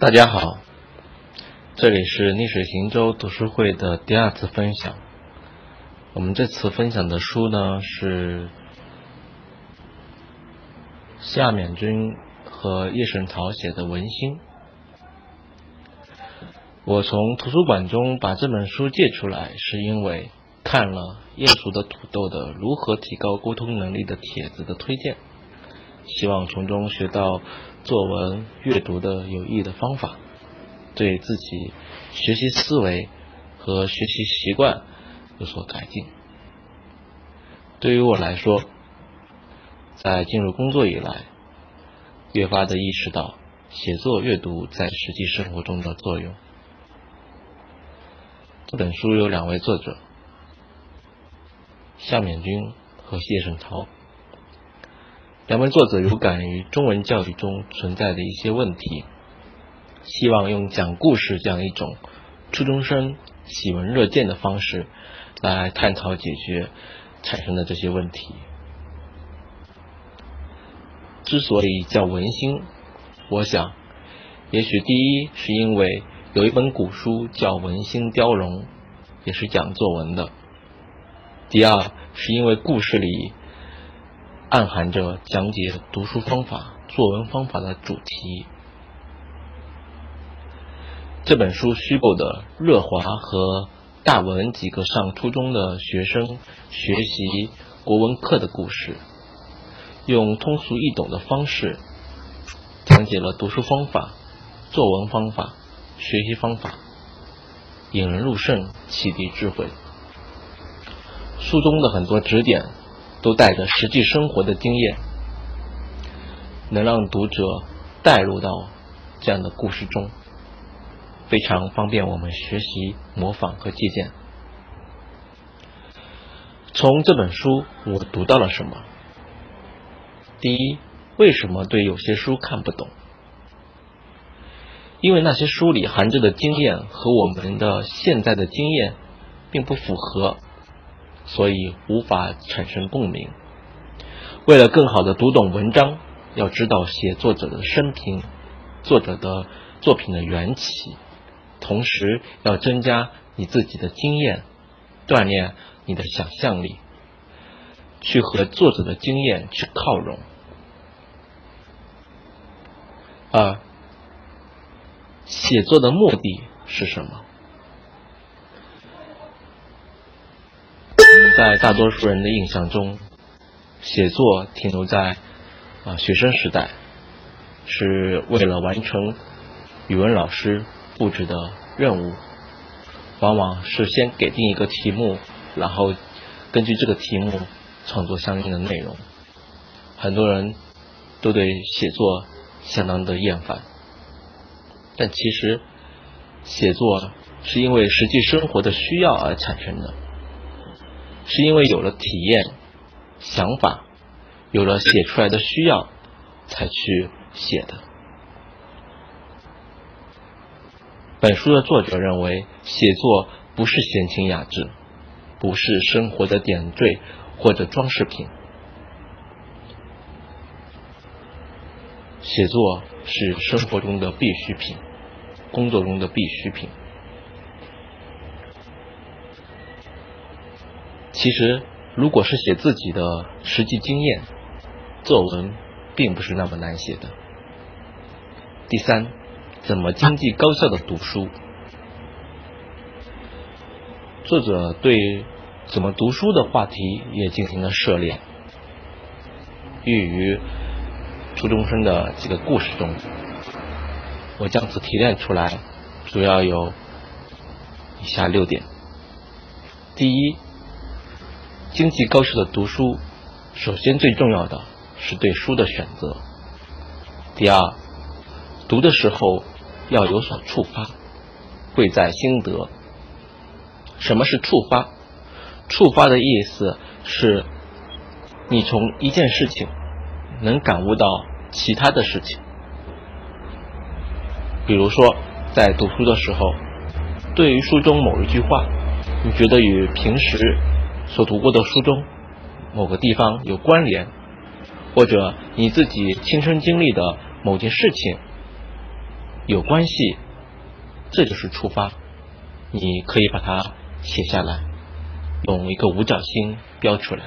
大家好，这里是逆水行舟读书会的第二次分享。我们这次分享的书呢是夏勉君和叶圣陶写的《文心》。我从图书馆中把这本书借出来，是因为看了鼹鼠的土豆的如何提高沟通能力的帖子的推荐，希望从中学到作文阅读的有益的方法，对自己学习思维和学习习惯有所改进。对于我来说，在进入工作以来，越发的意识到写作阅读在实际生活中的作用。这本书有两位作者，夏勉君和谢圣陶。两位作者有感于中文教育中存在的一些问题，希望用讲故事这样一种初中生喜闻乐见的方式来探讨解决产生的这些问题。之所以叫文心，我想，也许第一是因为。有一本古书叫《文心雕龙》，也是讲作文的。第二，是因为故事里暗含着讲解读书方法、作文方法的主题。这本书虚构的热华和大文几个上初中的学生学习国文课的故事，用通俗易懂的方式讲解了读书方法、作文方法。学习方法引人入胜，启迪智慧。书中的很多指点都带着实际生活的经验，能让读者带入到这样的故事中，非常方便我们学习、模仿和借鉴。从这本书，我读到了什么？第一，为什么对有些书看不懂？因为那些书里含着的经验和我们的现在的经验并不符合，所以无法产生共鸣。为了更好的读懂文章，要知道写作者的生平、作者的作品的缘起，同时要增加你自己的经验，锻炼你的想象力，去和作者的经验去靠拢。二。写作的目的是什么？在大多数人的印象中，写作停留在啊学生时代，是为了完成语文老师布置的任务，往往是先给定一个题目，然后根据这个题目创作相应的内容。很多人都对写作相当的厌烦。但其实，写作是因为实际生活的需要而产生的，是因为有了体验、想法，有了写出来的需要，才去写的。本书的作者认为，写作不是闲情雅致，不是生活的点缀或者装饰品，写作是生活中的必需品。工作中的必需品。其实，如果是写自己的实际经验，作文并不是那么难写的。第三，怎么经济高效的读书？作者对怎么读书的话题也进行了涉猎，寓于初中生的几个故事中。我将此提炼出来，主要有以下六点：第一，经济高效的读书，首先最重要的是对书的选择；第二，读的时候要有所触发，贵在心得。什么是触发？触发的意思是，你从一件事情能感悟到其他的事情。比如说，在读书的时候，对于书中某一句话，你觉得与平时所读过的书中某个地方有关联，或者你自己亲身经历的某件事情有关系，这就是触发。你可以把它写下来，用一个五角星标出来。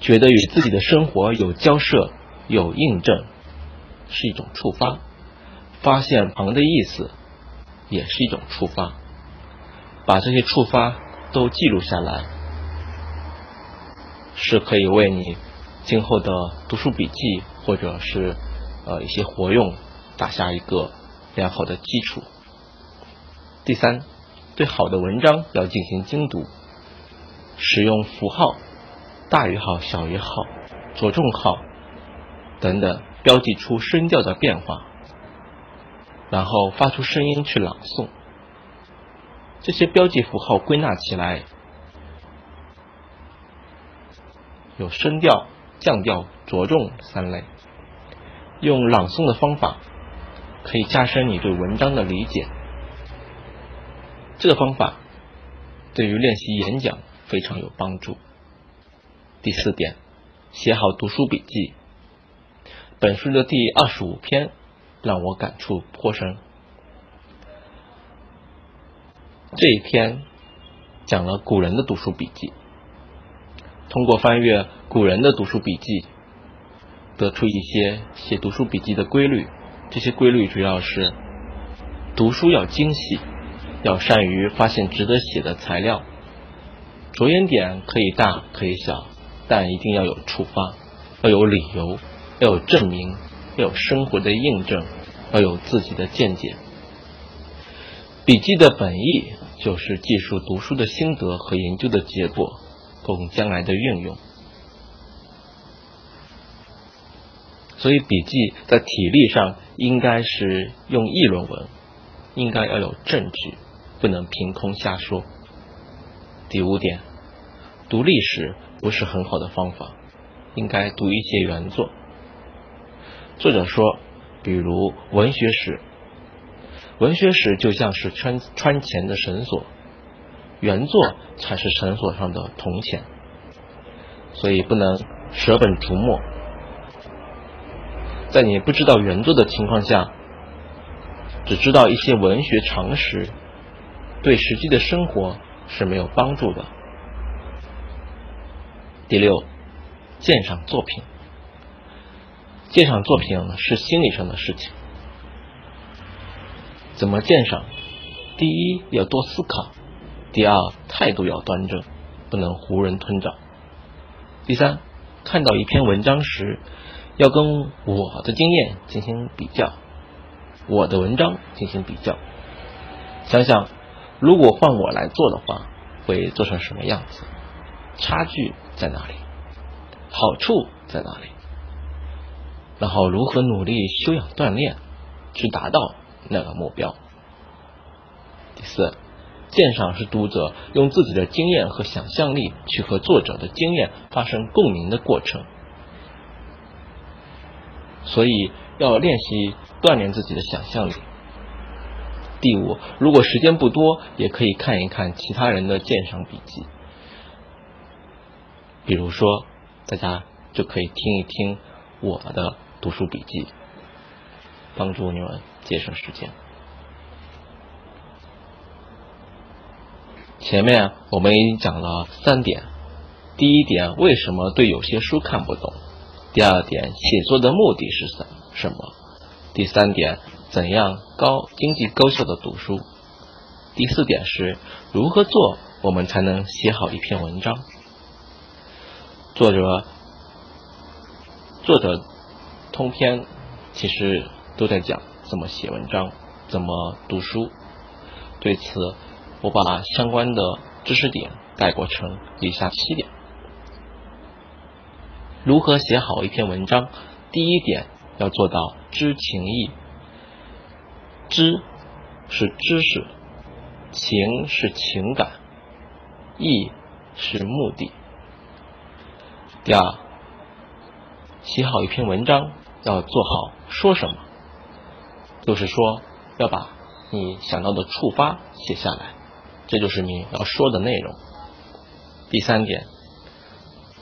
觉得与自己的生活有交涉、有印证，是一种触发；发现旁的意思，也是一种触发。把这些触发都记录下来，是可以为你今后的读书笔记或者是呃一些活用打下一个良好的基础。第三，对好的文章要进行精读，使用符号。大于号、小于号、着重号等等，标记出声调的变化，然后发出声音去朗诵。这些标记符号归纳起来，有声调、降调、着重三类。用朗诵的方法，可以加深你对文章的理解。这个方法对于练习演讲非常有帮助。第四点，写好读书笔记。本书的第二十五篇让我感触颇深。这一篇讲了古人的读书笔记，通过翻阅古人的读书笔记，得出一些写读书笔记的规律。这些规律主要是：读书要精细，要善于发现值得写的材料，着眼点可以大可以小。但一定要有触发，要有理由，要有证明，要有生活的印证，要有自己的见解。笔记的本意就是记述读书的心得和研究的结果，供将来的运用。所以笔记在体力上应该是用议论文，应该要有证据，不能凭空瞎说。第五点，读历史。不是很好的方法，应该读一些原作。作者说，比如文学史，文学史就像是穿穿钱的绳索，原作才是绳索上的铜钱，所以不能舍本逐末。在你不知道原作的情况下，只知道一些文学常识，对实际的生活是没有帮助的。第六，鉴赏作品。鉴赏作品是心理上的事情。怎么鉴赏？第一，要多思考；第二，态度要端正，不能囫囵吞枣；第三，看到一篇文章时，要跟我的经验进行比较，我的文章进行比较，想想如果换我来做的话，会做成什么样子？差距在哪里？好处在哪里？然后如何努力修养锻炼，去达到那个目标？第四，鉴赏是读者用自己的经验和想象力去和作者的经验发生共鸣的过程，所以要练习锻炼自己的想象力。第五，如果时间不多，也可以看一看其他人的鉴赏笔记。比如说，大家就可以听一听我的读书笔记，帮助你们节省时间。前面我们已经讲了三点：第一点，为什么对有些书看不懂；第二点，写作的目的是什什么；第三点，怎样高经济高效的读书；第四点是如何做，我们才能写好一篇文章。作者，作者通篇其实都在讲怎么写文章，怎么读书。对此，我把相关的知识点概括成以下七点：如何写好一篇文章？第一点要做到知情意，知是知识，情是情感，意是目的。第二，写好一篇文章要做好说什么，就是说要把你想到的触发写下来，这就是你要说的内容。第三点，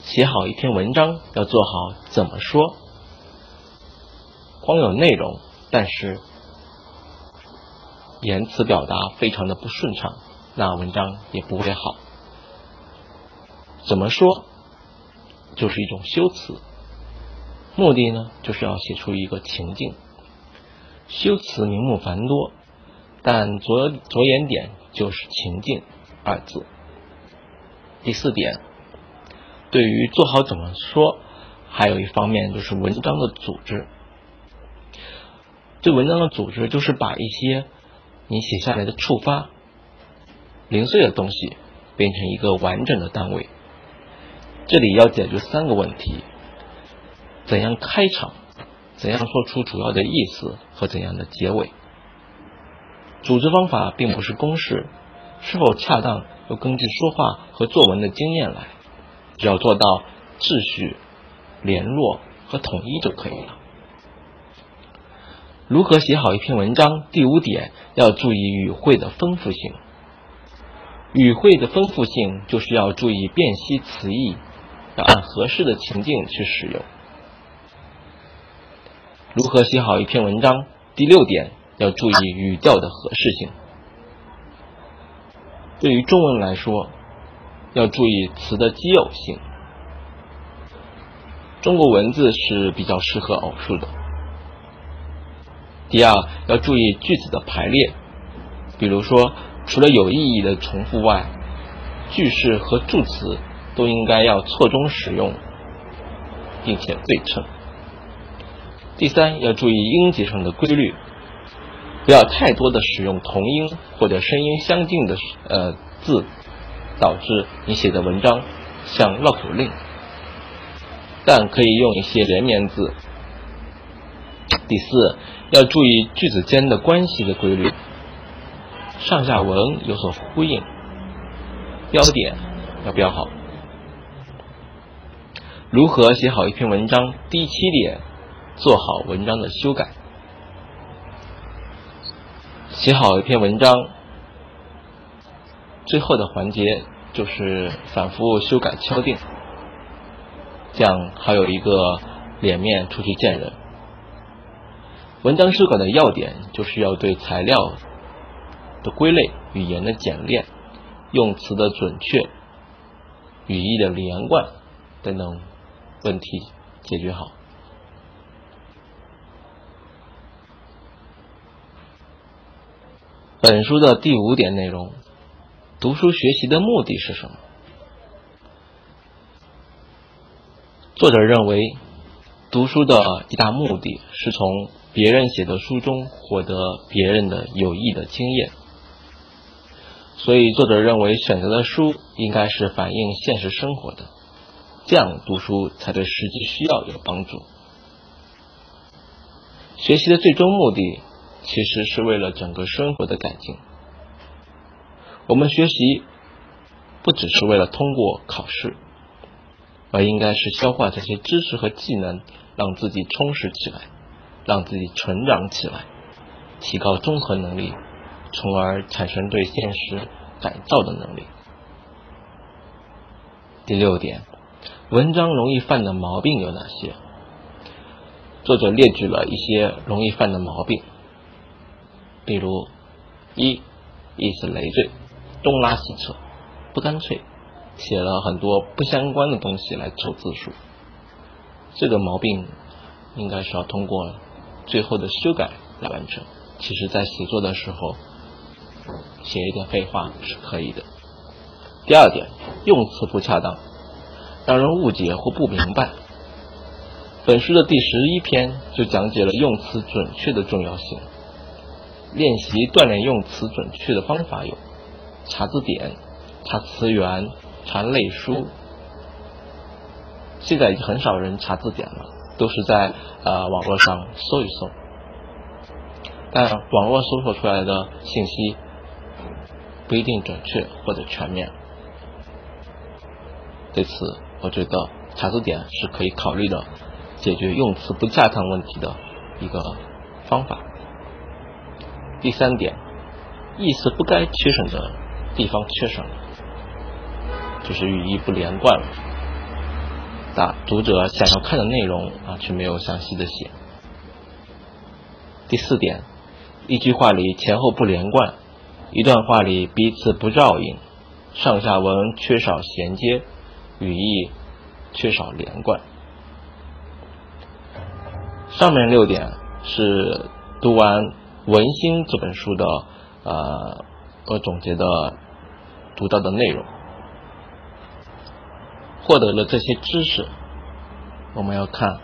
写好一篇文章要做好怎么说，光有内容，但是言辞表达非常的不顺畅，那文章也不会好。怎么说，就是一种修辞。目的呢，就是要写出一个情境。修辞名目繁多，但着着眼点就是情境二字。第四点，对于做好怎么说，还有一方面就是文章的组织。这文章的组织就是把一些你写下来的触发、零碎的东西变成一个完整的单位。这里要解决三个问题：怎样开场？怎样说出主要的意思和怎样的结尾？组织方法并不是公式，是否恰当要根据说话和作文的经验来，只要做到秩序、联络和统一就可以了。如何写好一篇文章？第五点要注意语汇的丰富性。语汇的丰富性就是要注意辨析词义，要按合适的情境去使用。如何写好一篇文章？第六点要注意语调的合适性。对于中文来说，要注意词的奇偶性。中国文字是比较适合偶数的。第二，要注意句子的排列，比如说，除了有意义的重复外，句式和助词都应该要错综使用，并且对称。第三，要注意音节上的规律，不要太多的使用同音或者声音相近的呃字，导致你写的文章像绕口令。但可以用一些连绵字。第四，要注意句子间的关系的规律，上下文有所呼应，标点要标好。如何写好一篇文章？第七点。做好文章的修改，写好一篇文章，最后的环节就是反复修改敲定，这样还有一个脸面出去见人。文章修改的要点就是要对材料的归类、语言的简练、用词的准确、语义的连贯等等问题解决好。本书的第五点内容：读书学习的目的是什么？作者认为，读书的一大目的是从别人写的书中获得别人的有益的经验。所以，作者认为选择的书应该是反映现实生活的，这样读书才对实际需要有帮助。学习的最终目的。其实是为了整个生活的改进。我们学习不只是为了通过考试，而应该是消化这些知识和技能，让自己充实起来，让自己成长起来，提高综合能力，从而产生对现实改造的能力。第六点，文章容易犯的毛病有哪些？作者列举了一些容易犯的毛病。比如，一意思累赘，东拉西扯，不干脆，写了很多不相关的东西来凑字数。这个毛病应该是要通过最后的修改来完成。其实，在写作的时候，写一点废话是可以的。第二点，用词不恰当，让人误解或不明白。本书的第十一篇就讲解了用词准确的重要性。练习锻炼用词准确的方法有：查字典、查词源、查类书。现在已经很少人查字典了，都是在呃网络上搜一搜。但网络搜索出来的信息不一定准确或者全面。对此，我觉得查字典是可以考虑的解决用词不恰当问题的一个方法。第三点，意思不该缺省的地方缺省，就是语义不连贯了，打读者想要看的内容啊，却没有详细的写。第四点，一句话里前后不连贯，一段话里彼此不照应，上下文缺少衔接，语义缺少连贯。上面六点是读完《文心》这本书的呃，我总结的读到的内容，获得了这些知识，我们要看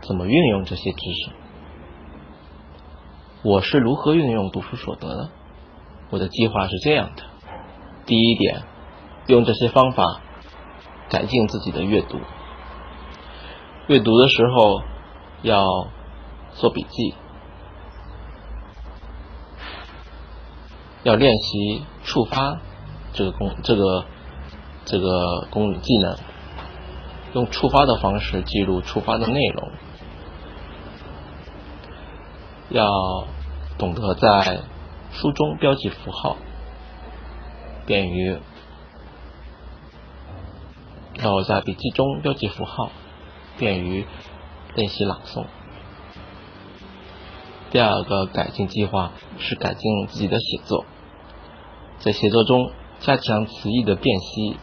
怎么运用这些知识。我是如何运用读书所得的？我的计划是这样的：第一点，用这些方法改进自己的阅读。阅读的时候。要做笔记，要练习触发这个功这个这个功技能，用触发的方式记录触发的内容，要懂得在书中标记符号，便于要在笔记中标记符号，便于。练习朗诵。第二个改进计划是改进自己的写作，在写作中加强词义的辨析，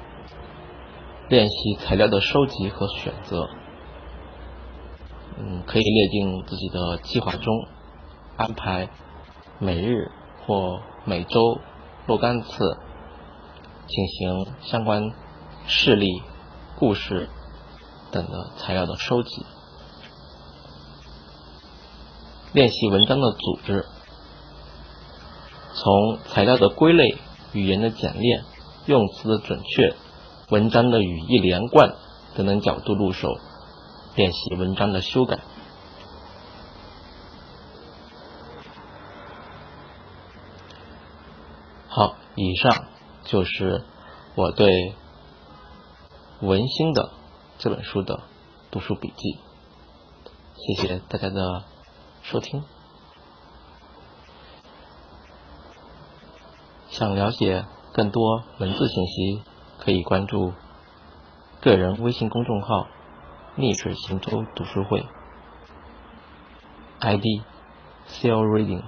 练习材料的收集和选择。嗯，可以列进自己的计划中，安排每日或每周若干次进行相关事例、故事等的材料的收集。练习文章的组织，从材料的归类、语言的简练、用词的准确、文章的语义连贯等等角度入手，练习文章的修改。好，以上就是我对《文心》的这本书的读书笔记。谢谢大家的。收听，想了解更多文字信息，可以关注个人微信公众号“逆水行舟读书会 ”，ID：seal Reading。